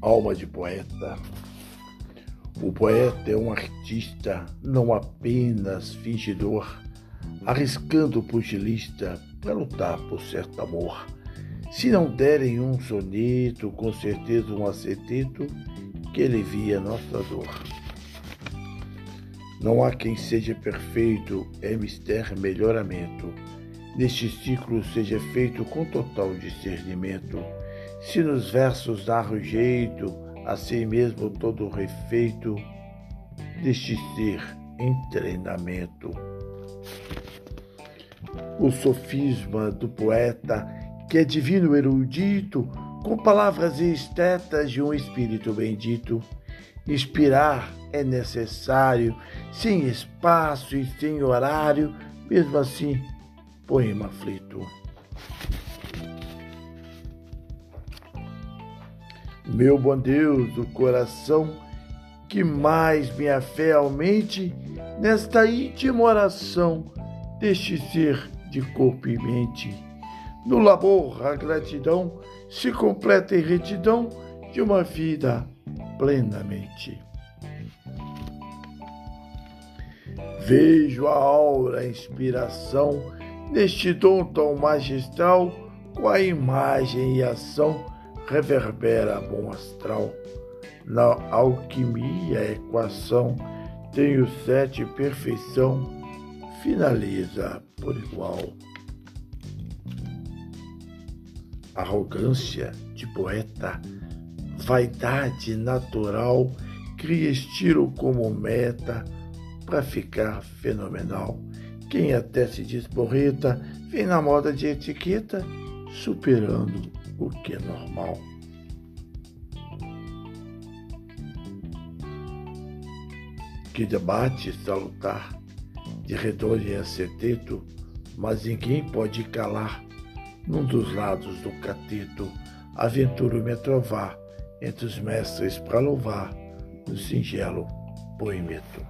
alma de poeta. O poeta é um artista, não apenas fingidor, arriscando pugilista para lutar por certo amor. Se não derem um soneto, com certeza um aceteto que alivia nossa dor. Não há quem seja perfeito, é mister melhoramento. Neste ciclo seja feito com total discernimento se nos versos dá o jeito, assim mesmo todo refeito deste ser em treinamento. O sofisma do poeta, que é divino erudito, com palavras estetas de um espírito bendito, inspirar é necessário, sem espaço e sem horário, mesmo assim, poema aflito. Meu bom Deus, o coração que mais minha fé aumente nesta íntima oração deste ser de corpo e mente. No labor, a gratidão se completa em retidão de uma vida plenamente. Vejo a aura, a inspiração neste dom tão magistral, com a imagem e ação reverbera bom astral. Na alquimia, a equação tem o sete perfeição, finaliza por igual. Arrogância de poeta, vaidade natural, cria estilo como meta para ficar fenomenal. Quem até se diz porreta, vem na moda de etiqueta, superando o que é normal. Que debate salutar de redor e aceteto, mas ninguém pode calar num dos lados do cateto. Aventuro-me a trovar entre os mestres para louvar no singelo poemeto.